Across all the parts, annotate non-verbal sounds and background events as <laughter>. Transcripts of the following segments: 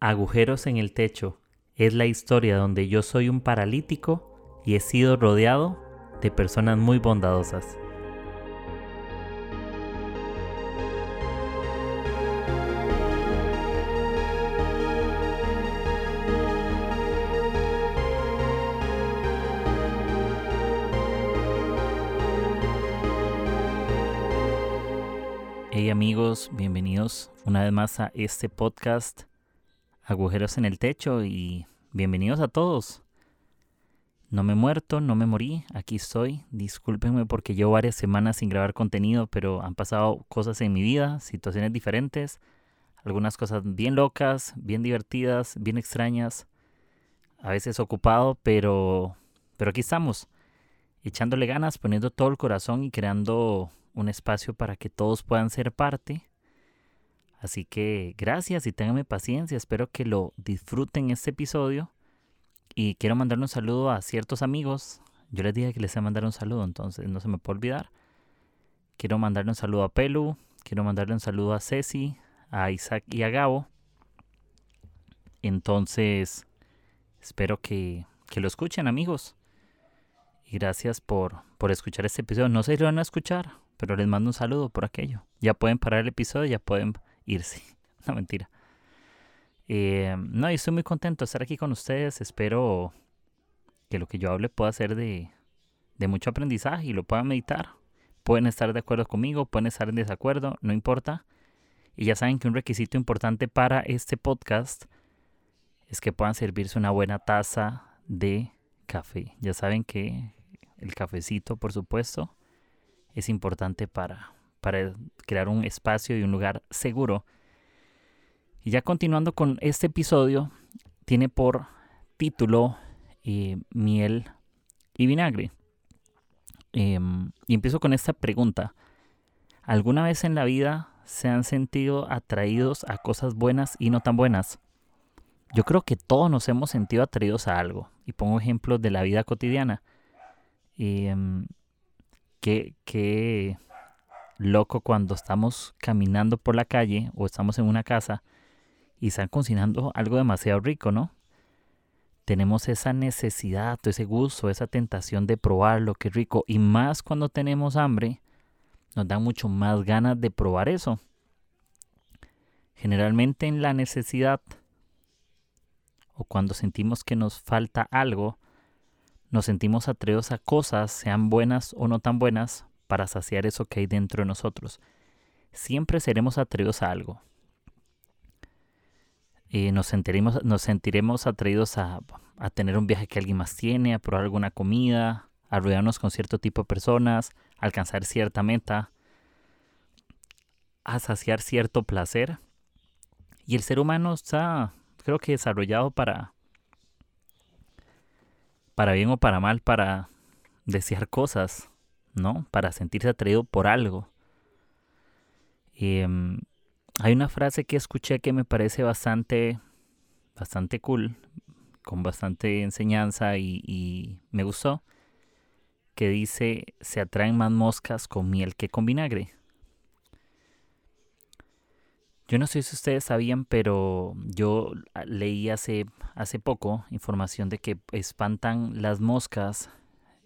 Agujeros en el techo es la historia donde yo soy un paralítico y he sido rodeado de personas muy bondadosas. Hey amigos, bienvenidos una vez más a este podcast Agujeros en el Techo y bienvenidos a todos. No me he muerto, no me morí, aquí estoy. Discúlpenme porque llevo varias semanas sin grabar contenido, pero han pasado cosas en mi vida, situaciones diferentes, algunas cosas bien locas, bien divertidas, bien extrañas, a veces ocupado, pero, pero aquí estamos, echándole ganas, poniendo todo el corazón y creando un espacio para que todos puedan ser parte. Así que gracias y ténganme paciencia, espero que lo disfruten este episodio. Y quiero mandarle un saludo a ciertos amigos. Yo les dije que les iba a mandar un saludo, entonces no se me puede olvidar. Quiero mandarle un saludo a Pelu, quiero mandarle un saludo a Ceci, a Isaac y a Gabo. Entonces, espero que, que lo escuchen amigos. Y gracias por, por escuchar este episodio. No sé si lo van a escuchar, pero les mando un saludo por aquello. Ya pueden parar el episodio, ya pueden irse. <laughs> No, mentira. Eh, no, y estoy muy contento de estar aquí con ustedes. Espero que lo que yo hable pueda ser de, de mucho aprendizaje y lo puedan meditar. Pueden estar de acuerdo conmigo, pueden estar en desacuerdo, no importa. Y ya saben que un requisito importante para este podcast es que puedan servirse una buena taza de café. Ya saben que el cafecito, por supuesto, es importante para, para crear un espacio y un lugar seguro. Y ya continuando con este episodio, tiene por título eh, Miel y Vinagre. Em, y empiezo con esta pregunta. ¿Alguna vez en la vida se han sentido atraídos a cosas buenas y no tan buenas? Yo creo que todos nos hemos sentido atraídos a algo. Y pongo ejemplos de la vida cotidiana. Eh, qué, loco cuando estamos caminando por la calle o estamos en una casa y están cocinando algo demasiado rico, ¿no? Tenemos esa necesidad, ese gusto, esa tentación de probar lo que es rico. Y más cuando tenemos hambre, nos da mucho más ganas de probar eso. Generalmente en la necesidad o cuando sentimos que nos falta algo, nos sentimos atraídos a cosas, sean buenas o no tan buenas, para saciar eso que hay dentro de nosotros. Siempre seremos atraídos a algo. Y nos, sentiremos, nos sentiremos atraídos a, a tener un viaje que alguien más tiene, a probar alguna comida, a rodearnos con cierto tipo de personas, a alcanzar cierta meta, a saciar cierto placer. Y el ser humano está, creo que, desarrollado para, para bien o para mal, para desear cosas, ¿no? Para sentirse atraído por algo. Em, hay una frase que escuché que me parece bastante, bastante cool, con bastante enseñanza y, y me gustó, que dice, se atraen más moscas con miel que con vinagre. Yo no sé si ustedes sabían, pero yo leí hace, hace poco información de que espantan las moscas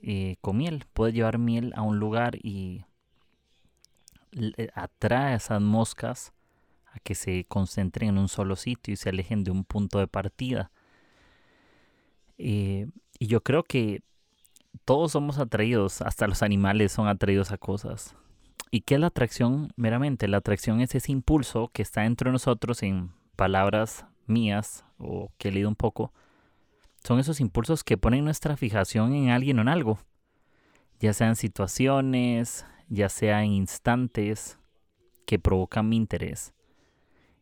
eh, con miel. Puede llevar miel a un lugar y atrae a esas moscas a que se concentren en un solo sitio y se alejen de un punto de partida. Eh, y yo creo que todos somos atraídos, hasta los animales son atraídos a cosas. ¿Y qué es la atracción meramente? La atracción es ese impulso que está dentro de nosotros en palabras mías o que he leído un poco. Son esos impulsos que ponen nuestra fijación en alguien o en algo. Ya sean situaciones, ya sean instantes que provocan mi interés.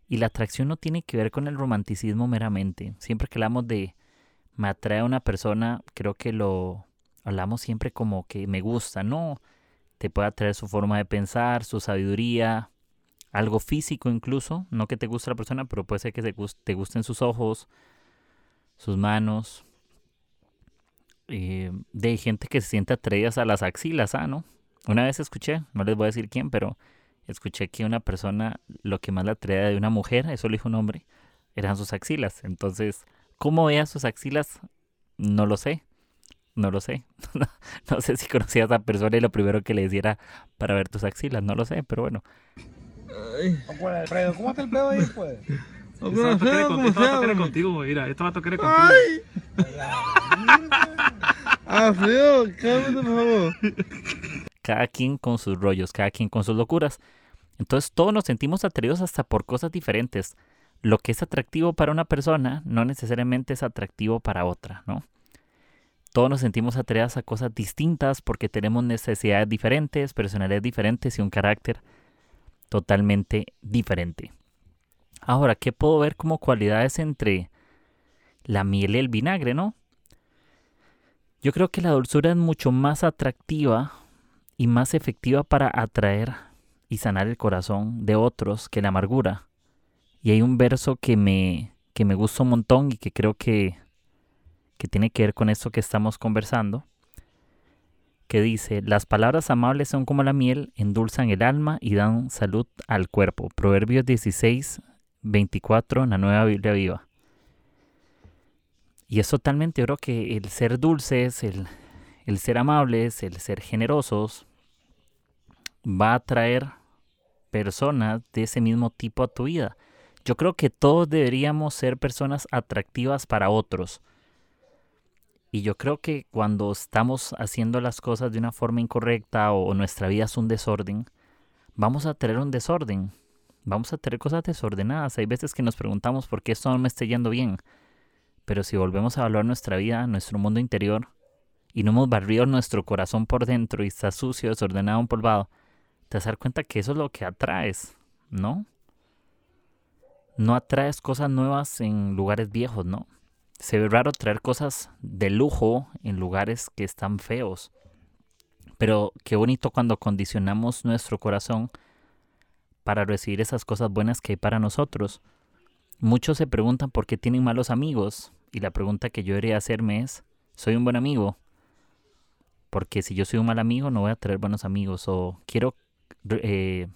Y la atracción no tiene que ver con el romanticismo meramente. Siempre que hablamos de me atrae a una persona, creo que lo hablamos siempre como que me gusta. No, te puede atraer su forma de pensar, su sabiduría, algo físico incluso, no que te guste la persona, pero puede ser que te, gusten sus ojos, sus manos. Eh, de gente que se siente atraídas a las axilas, ¿ah, no? Una vez escuché, no les voy a decir quién, pero escuché que una persona lo que más la atraía de una mujer, eso lo dijo un hombre, eran sus axilas. Entonces, ¿cómo veía sus axilas? No lo sé. No lo sé. <laughs> no sé si conocía a esa persona y lo primero que le hiciera para ver tus axilas. No lo sé, pero bueno. Ay. ¿Cómo está el pedo ahí, pues? Esto va a tocar contigo, mira, esto va a tocar contigo. ¡Ay! ¡Ah, feo! Cálmate, por favor. Cada quien con sus rollos, cada quien con sus locuras. Entonces todos nos sentimos atraídos hasta por cosas diferentes. Lo que es atractivo para una persona no necesariamente es atractivo para otra, ¿no? Todos nos sentimos atraídos a cosas distintas porque tenemos necesidades diferentes, personalidades diferentes y un carácter totalmente diferente. Ahora, ¿qué puedo ver como cualidades entre la miel y el vinagre, no? Yo creo que la dulzura es mucho más atractiva y más efectiva para atraer y sanar el corazón de otros que la amargura. Y hay un verso que me, que me gusta un montón y que creo que, que tiene que ver con esto que estamos conversando, que dice, las palabras amables son como la miel, endulzan el alma y dan salud al cuerpo. Proverbios 16, 24 en la nueva Biblia viva. Y es totalmente, yo creo que el ser dulces, el, el ser amables, el ser generosos, va a traer personas de ese mismo tipo a tu vida. Yo creo que todos deberíamos ser personas atractivas para otros. Y yo creo que cuando estamos haciendo las cosas de una forma incorrecta o nuestra vida es un desorden, vamos a tener un desorden. Vamos a tener cosas desordenadas. Hay veces que nos preguntamos por qué esto no me está yendo bien. Pero si volvemos a evaluar nuestra vida, nuestro mundo interior, y no hemos barrido nuestro corazón por dentro y está sucio, desordenado, empolvado, te vas a dar cuenta que eso es lo que atraes, ¿no? No atraes cosas nuevas en lugares viejos, ¿no? Se ve raro traer cosas de lujo en lugares que están feos. Pero qué bonito cuando condicionamos nuestro corazón para recibir esas cosas buenas que hay para nosotros. Muchos se preguntan por qué tienen malos amigos. Y la pregunta que yo debería hacerme es, ¿soy un buen amigo? Porque si yo soy un mal amigo no voy a traer buenos amigos. O quiero eh,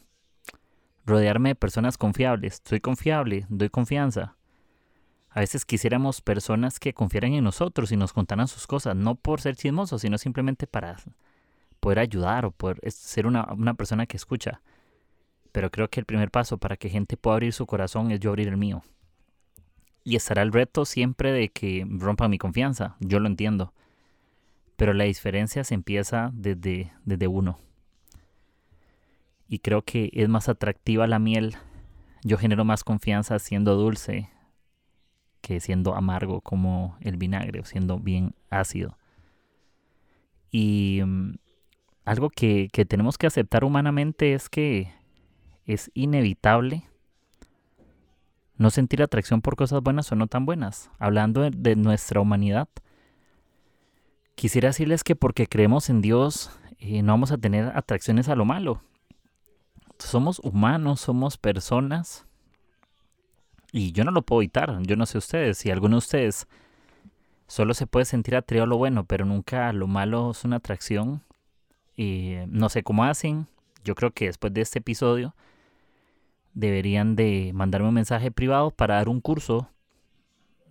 rodearme de personas confiables. Soy confiable, doy confianza. A veces quisiéramos personas que confiaran en nosotros y nos contaran sus cosas, no por ser chismosos, sino simplemente para poder ayudar o poder ser una, una persona que escucha. Pero creo que el primer paso para que gente pueda abrir su corazón es yo abrir el mío. Y estará el reto siempre de que rompan mi confianza, yo lo entiendo. Pero la diferencia se empieza desde, desde uno y creo que es más atractiva la miel. Yo genero más confianza siendo dulce que siendo amargo como el vinagre o siendo bien ácido. Y mm, algo que, tenemos que aceptar humanamente es que es inevitable no sentir atracción por cosas buenas o no tan buenas. Hablando de, nuestra humanidad, quisiera decirles que porque creemos en Dios eh, no vamos a tener atracciones a lo malo somos humanos, somos personas. Y yo no lo puedo evitar. Yo no sé ustedes. Si alguno de ustedes solo se puede sentir atraído a lo bueno, pero nunca lo malo es una atracción. Y no sé cómo hacen. Yo creo que después de este episodio deberían de mandarme un mensaje privado para dar un curso.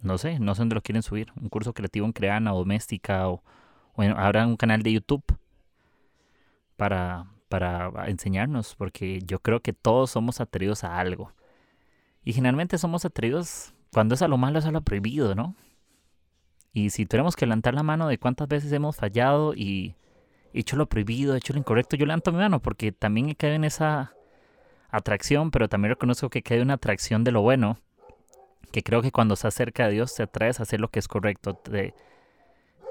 No sé, no sé dónde lo quieren subir. Un curso creativo en Creana o Doméstica o, bueno, habrá un canal de YouTube para, para enseñarnos, porque yo creo que todos somos atraídos a algo. Y generalmente somos atraídos cuando es a lo malo, es a lo prohibido, ¿no? Y si tuviéramos que levantar la mano de cuántas veces hemos fallado y hecho lo prohibido, hecho lo incorrecto, yo levanto mi mano porque también he caído en esa atracción, pero también reconozco que cae una atracción de lo bueno, que creo que cuando se cerca de Dios te atraes a hacer lo que es correcto, te,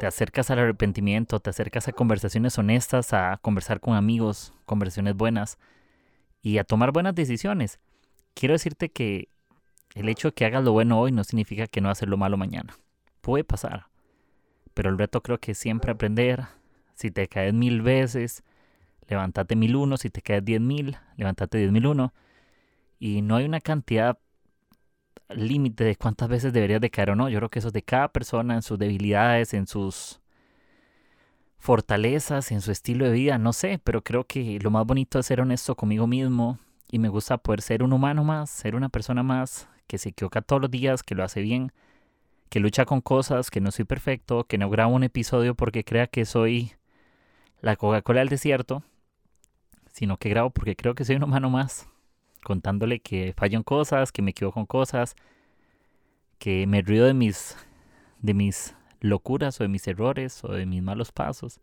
te acercas al arrepentimiento, te acercas a conversaciones honestas, a conversar con amigos, conversaciones buenas y a tomar buenas decisiones. Quiero decirte que el hecho de que hagas lo bueno hoy no significa que no hacer lo malo mañana. Puede pasar. Pero el reto creo que siempre aprender. Si te caes mil veces, levántate mil uno. Si te diez mil, levántate diez mil uno. Y no hay una cantidad límite de cuántas veces deberías de caer o no. Yo creo que eso es de cada persona, en sus debilidades, en sus fortalezas, en su estilo de vida, no sé, pero creo que lo más bonito es ser honesto conmigo mismo y me gusta poder ser un humano más, ser una persona más que se equivoca todos los días, que lo hace bien, que lucha con cosas, que no soy perfecto, que no grabo un episodio porque crea que soy la Coca-Cola del desierto, sino que grabo porque creo que soy un humano más, contándole que fallo en cosas, que me equivoco en cosas, que me río de mis, de mis locuras o de mis errores o de mis malos pasos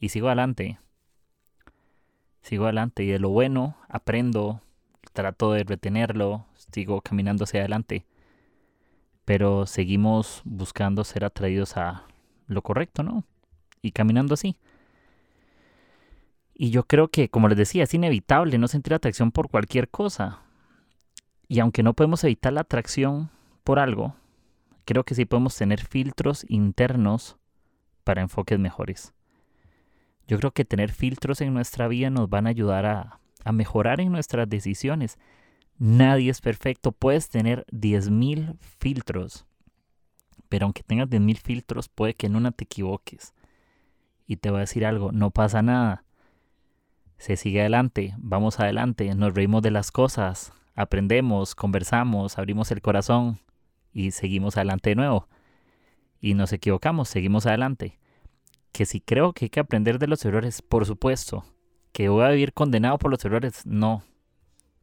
y sigo adelante. Sigo adelante y de lo bueno aprendo, trato de retenerlo, sigo caminando hacia adelante. Pero seguimos buscando ser atraídos a lo correcto, ¿no? Y caminando así. Y yo creo que, como les decía, es inevitable no sentir atracción por cualquier cosa. Y aunque no podemos evitar la atracción por algo, creo que sí podemos tener filtros internos para enfoques mejores. Yo creo que tener filtros en nuestra vida nos van a ayudar a, a mejorar en nuestras decisiones. Nadie es perfecto. Puedes tener 10.000 filtros. Pero aunque tengas 10.000 filtros, puede que en una te equivoques. Y te voy a decir algo, no pasa nada. Se sigue adelante, vamos adelante, nos reímos de las cosas, aprendemos, conversamos, abrimos el corazón y seguimos adelante de nuevo. Y nos equivocamos, seguimos adelante. Que si creo que hay que aprender de los errores, por supuesto. Que voy a vivir condenado por los errores, no.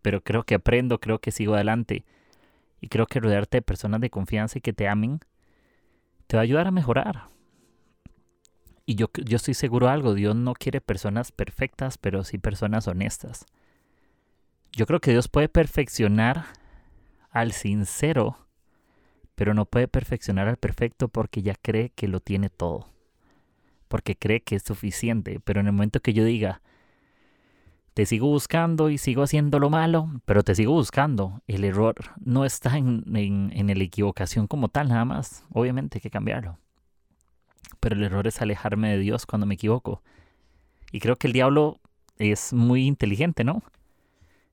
Pero creo que aprendo, creo que sigo adelante. Y creo que rodearte de personas de confianza y que te amen te va a ayudar a mejorar. Y yo, yo estoy seguro de algo, Dios no quiere personas perfectas, pero sí personas honestas. Yo creo que Dios puede perfeccionar al sincero, pero no puede perfeccionar al perfecto porque ya cree que lo tiene todo. Porque cree que es suficiente. Pero en el momento que yo diga, te sigo buscando y sigo haciendo lo malo, pero te sigo buscando, el error no está en, en, en la equivocación como tal, nada más. Obviamente hay que cambiarlo pero el error es alejarme de Dios cuando me equivoco. Y creo que el diablo es muy inteligente, ¿no?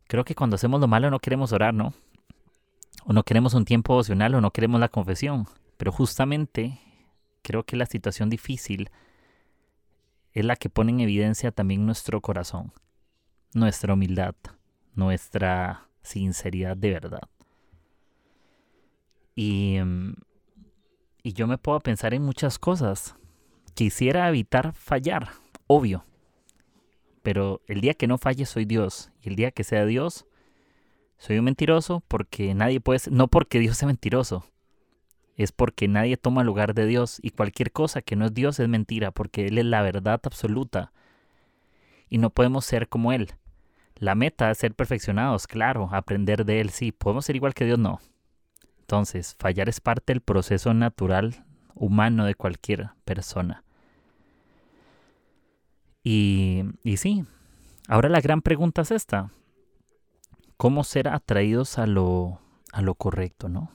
Creo que cuando hacemos lo malo no queremos orar, ¿no? O no queremos un tiempo devocional o no queremos la confesión. Pero justamente creo que la situación difícil es la que pone en evidencia también nuestro corazón, nuestra humildad, nuestra sinceridad de verdad. Y, mm, y yo me puedo pensar en muchas cosas Quisiera evitar fallar, obvio. Pero el día que no falle soy Dios. Y el día que sea Dios, soy un mentiroso porque nadie puede ser, no porque Dios sea mentiroso. Es porque nadie toma lugar de Dios y cualquier cosa que no es Dios es mentira porque Él es la verdad absoluta. Y no podemos ser como Él. La meta es ser perfeccionados, claro, aprender de Él, sí. ¿Podemos ser igual que Dios? No. Entonces, fallar es parte del proceso natural humano de cualquier persona. Y, y sí, ahora la gran pregunta es esta. ¿Cómo ser atraídos a lo, a lo correcto, no?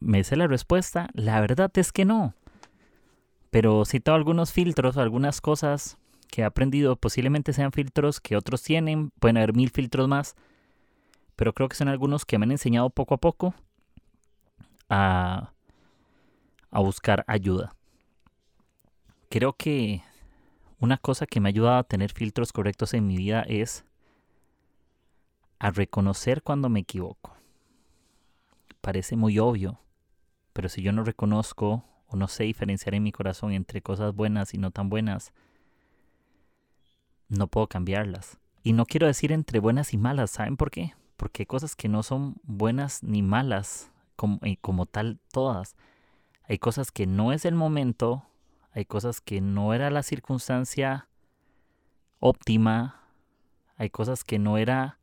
¿Me sé la respuesta? La verdad es que no. Pero cito algunos filtros, algunas cosas que he aprendido, posiblemente sean filtros que otros tienen, pueden haber mil filtros más, pero creo que son algunos que me han enseñado poco a poco a, buscar ayuda. Creo que una cosa que me ha ayudado a tener filtros correctos en mi vida es a reconocer cuando me equivoco. Parece muy obvio, pero si yo no reconozco o no sé diferenciar en mi corazón entre cosas buenas y no tan buenas, no puedo cambiarlas. Y no quiero decir entre buenas y malas, ¿saben por qué? Porque hay cosas que no son buenas ni malas como, eh, como tal todas. Hay cosas que no es el momento, hay cosas que no era la circunstancia óptima, hay cosas que no era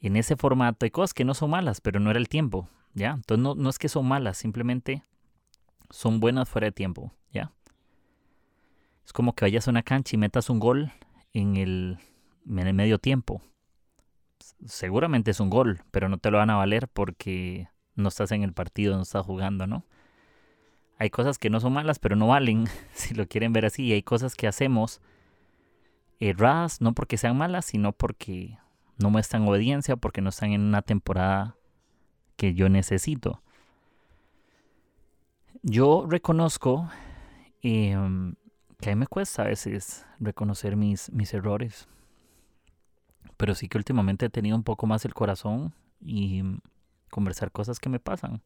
en ese formato, hay cosas que no son malas, pero no era el tiempo, ¿ya? Entonces no, no es que son malas, simplemente son buenas fuera de tiempo, ¿ya? Es como que vayas a una cancha y metas un gol en el, en el medio tiempo. Seguramente es un gol, pero no te lo van a valer porque no estás en el partido, no estás jugando, ¿no? Hay cosas que no son malas, pero no valen, <laughs> si lo quieren ver así. Y hay cosas que hacemos erradas, no porque sean malas, sino porque no muestran obediencia, porque no están en una temporada que yo necesito. Yo reconozco em, que a mí me cuesta a veces reconocer mis, mis errores. Pero sí que últimamente he tenido un poco más el corazón y conversar cosas que me pasan.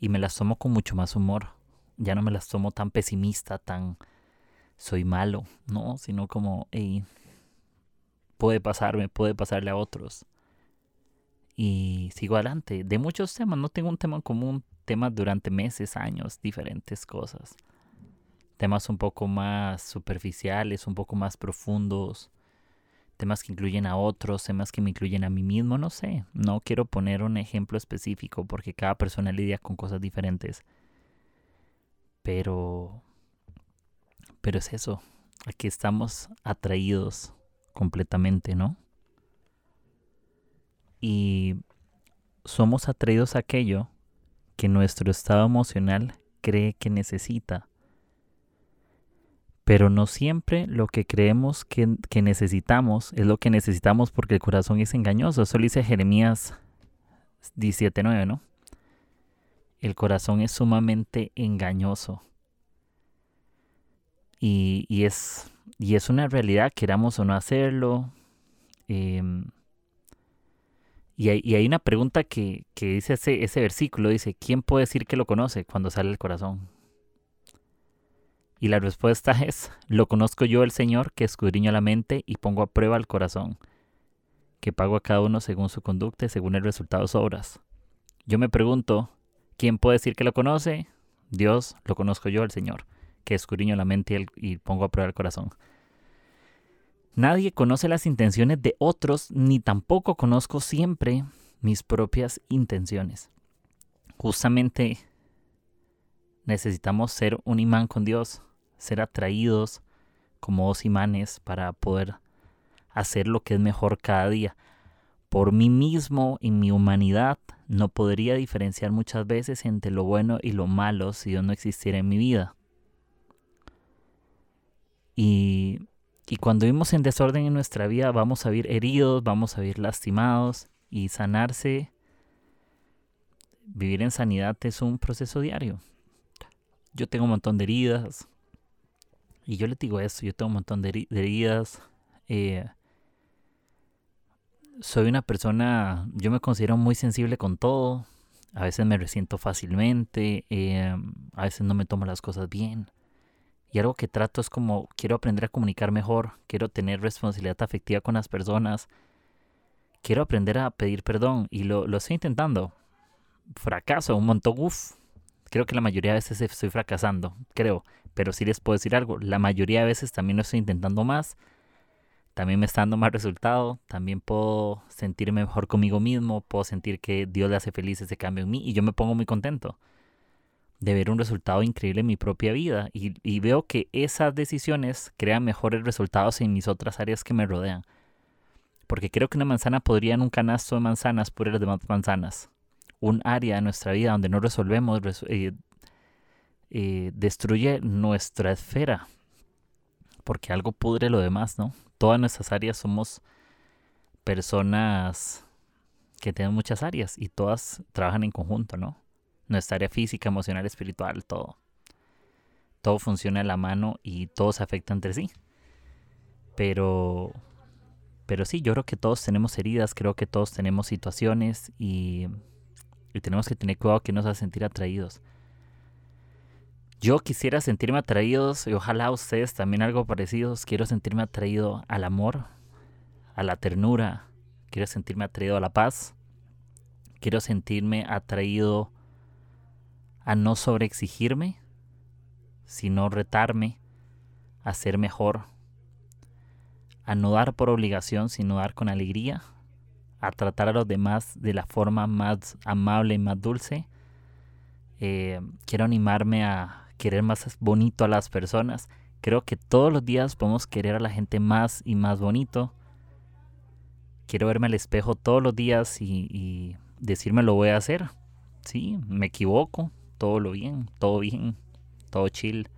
Y me las tomo con mucho más humor. Ya no me las tomo tan pesimista, tan soy malo, no, sino como, hey, puede pasarme, puede pasarle a otros. Y sigo adelante. De muchos temas, no tengo un tema común, temas durante meses, años, diferentes cosas. Temas un poco más superficiales, un poco más profundos temas que incluyen a otros, temas que me incluyen a mí mismo, no sé. No quiero poner un ejemplo específico porque cada persona lidia con cosas diferentes. Pero... Pero es eso. Aquí estamos atraídos completamente, ¿no? Y somos atraídos a aquello que nuestro estado emocional cree que necesita pero no siempre lo que creemos que, necesitamos es lo que necesitamos porque el corazón es engañoso. Eso lo dice Jeremías 17.9, ¿no? El corazón es sumamente engañoso. Y, es, y es una realidad, queramos o no hacerlo. Em, y, hay, una pregunta que, que dice ese, ese versículo, dice, ¿quién puede decir que lo conoce cuando sale el corazón? Y la respuesta <laughs> es, lo conozco yo el Señor, que escudriño la mente y pongo a prueba el corazón, que pago a cada uno según su conducta y según el resultado de sus obras. Yo me pregunto, ¿quién puede decir que lo conoce? Dios, lo conozco yo el Señor, que escudriño la mente y, y pongo a prueba el corazón. Nadie conoce las intenciones de otros, ni tampoco conozco siempre mis propias intenciones. Justamente necesitamos ser un imán con Dios ser atraídos como dos imanes para poder hacer lo que es mejor cada día. Por mí mismo y mi humanidad no podría diferenciar muchas veces entre lo bueno y lo malo si Dios no existiera en mi vida. Y, y cuando vivimos en desorden en nuestra vida vamos a vivir heridos, vamos a vivir lastimados y sanarse, vivir en sanidad es un proceso diario. Yo tengo un montón de heridas, y yo le digo esto, yo tengo un montón de, heridas. Eh, soy una persona, yo me considero muy sensible con todo. A veces me resiento fácilmente, eh, a veces no me tomo las cosas bien. Y algo que trato es como quiero aprender a comunicar mejor, quiero tener responsabilidad afectiva con las personas, quiero aprender a pedir perdón y lo, lo estoy intentando. Fracaso un montón, uff, creo que la mayoría de veces estoy fracasando, creo, pero sí les puedo decir algo, la mayoría de veces también lo estoy intentando más, también me está dando más resultado, también puedo sentirme mejor conmigo mismo, puedo sentir que Dios le hace feliz ese cambio en mí y yo me pongo muy contento de ver un resultado increíble en mi propia vida y, veo que esas decisiones crean mejores resultados en mis otras áreas que me rodean. Porque creo que una manzana podría en un canasto de manzanas poner las demás manzanas un área de nuestra vida donde no resolvemos, eh, eh, destruye nuestra esfera, porque algo pudre lo demás, ¿no? Todas nuestras áreas somos personas que tienen muchas áreas y todas trabajan en conjunto, ¿no? Nuestra área física, emocional, espiritual, todo. Todo funciona a la mano y todo se afecta entre sí. Pero, pero sí, yo creo que todos tenemos heridas, creo que todos tenemos situaciones y y tenemos que tener cuidado que nos haga sentir atraídos. Yo quisiera sentirme atraídos y ojalá ustedes también algo parecidos. Quiero sentirme atraído al amor, a la ternura. Quiero sentirme atraído a la paz. Quiero sentirme atraído a no sobreexigirme, sino retarme a ser mejor. A no dar por obligación, sino dar con alegría a tratar a los demás de la forma más amable y más dulce. Eh, quiero animarme a querer más bonito a las personas. Creo que todos los días podemos querer a la gente más y más bonito. Quiero verme al espejo todos los días y, y decirme lo voy a hacer. Sí, me equivoco, todo lo bien, todo bien, todo chill.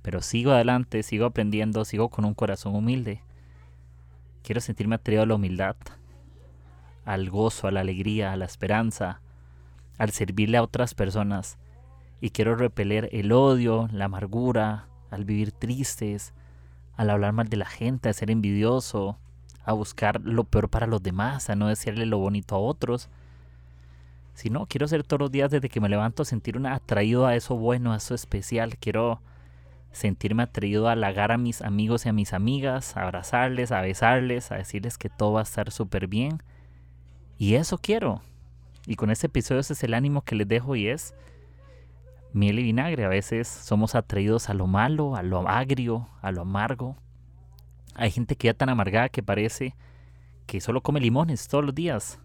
Pero sigo adelante, sigo aprendiendo, sigo con un corazón humilde. Quiero sentirme atrevido a la humildad al gozo, a la alegría, a la esperanza, al servirle a otras personas. Y quiero repeler el odio, la amargura, al vivir tristes, al hablar mal de la gente, a ser envidioso, a buscar lo peor para los demás, a no decirle lo bonito a otros. Sino quiero ser todos los días desde que me levanto sentir atraído a eso bueno, a eso especial. Quiero sentirme atraído a halagar a mis amigos y a mis amigas, a abrazarles, a besarles, a decirles que todo va a estar súper bien. Y eso quiero. Y con este episodio ese es el ánimo que les dejo y es miel y vinagre. A veces somos atraídos a lo malo, a lo agrio, a lo amargo. Hay gente que ya tan amargada que parece que solo come limones todos los días.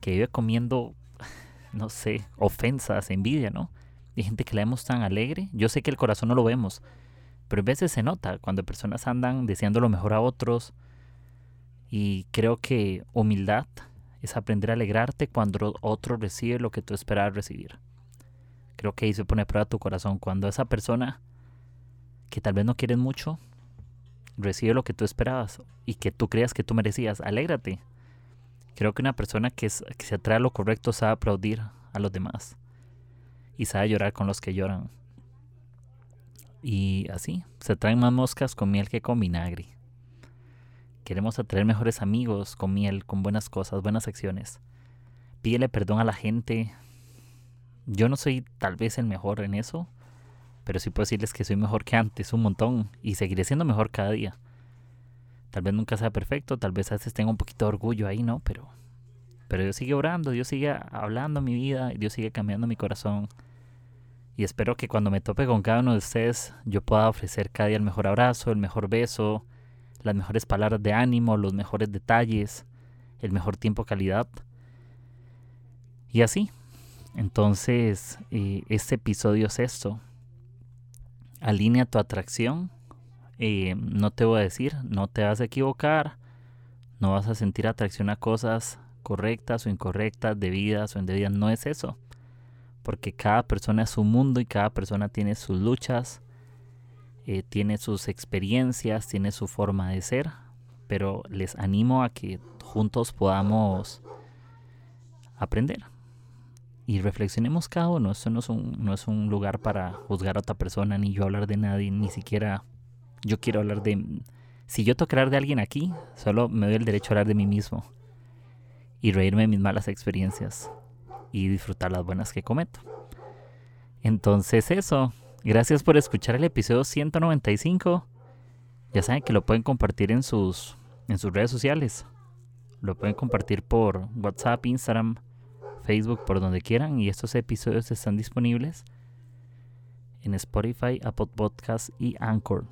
Que vive comiendo, <sighs> no sé, ofensas, envidia, ¿no? Hay gente que la vemos tan alegre. Yo sé que el corazón no lo vemos, pero a veces se nota cuando personas andan deseando lo mejor a otros. Y creo que humildad es aprender a alegrarte cuando otro recibe lo que tú esperabas recibir. Creo que ahí se pone a prueba tu corazón. Cuando esa persona que tal vez no quieres mucho recibe lo que tú esperabas y que tú creas que tú merecías, alégrate. Creo que una persona que, que se atrae a lo correcto sabe aplaudir a los demás y sabe llorar con los que lloran. Y así, se traen más moscas con miel que con vinagre. Queremos atraer mejores amigos con miel, con buenas cosas, buenas acciones. Pídele perdón a la gente. Yo no soy tal vez el mejor en eso, pero sí puedo decirles que soy mejor que antes, un montón, y seguiré siendo mejor cada día. Tal vez nunca sea perfecto, tal vez a veces tenga un poquito de orgullo ahí, ¿no? Pero pero Dios sigue orando, Dios sigue hablando mi vida, Dios sigue cambiando mi corazón. Y espero que cuando me tope con cada uno de ustedes, yo pueda ofrecer cada día el mejor abrazo, el mejor beso, las mejores palabras de ánimo, los mejores detalles, el mejor tiempo calidad. Y así. Entonces, eh, este episodio es esto. Alinea tu atracción. Eh, no te voy a decir, no te vas a equivocar. No vas a sentir atracción a cosas correctas o incorrectas, debidas o indebidas, no es eso. Porque cada persona es su mundo y cada persona tiene sus luchas, eh, tiene sus experiencias, tiene su forma de ser. Pero les animo a que juntos podamos aprender y reflexionemos cada uno. Esto no es, un, no es un lugar para juzgar a otra persona, ni yo hablar de nadie, ni siquiera yo quiero hablar de... Si yo toco hablar de alguien aquí, solo me doy el derecho a hablar de mí mismo y reírme de mis malas experiencias y disfrutar las buenas que cometo. Entonces eso, gracias por escuchar el episodio 195. Ya saben que lo pueden compartir en sus, en sus redes sociales. Lo pueden compartir por WhatsApp, Instagram, Facebook, por donde quieran. Y estos episodios están disponibles en Spotify, Apple Podcasts y Anchor.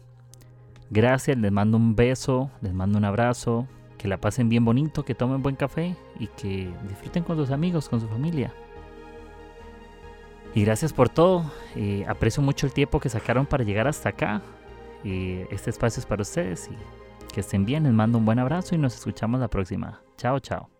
Gracias, les mando un beso, les mando un abrazo que la pasen bien bonito, que tomen buen café y que disfruten con sus amigos, con su familia. Y gracias por todo. Aprecio mucho el tiempo que sacaron para llegar hasta acá. Eh, este espacio es para ustedes y que estén bien. Les mando un buen abrazo y nos escuchamos la próxima. Chao, chao.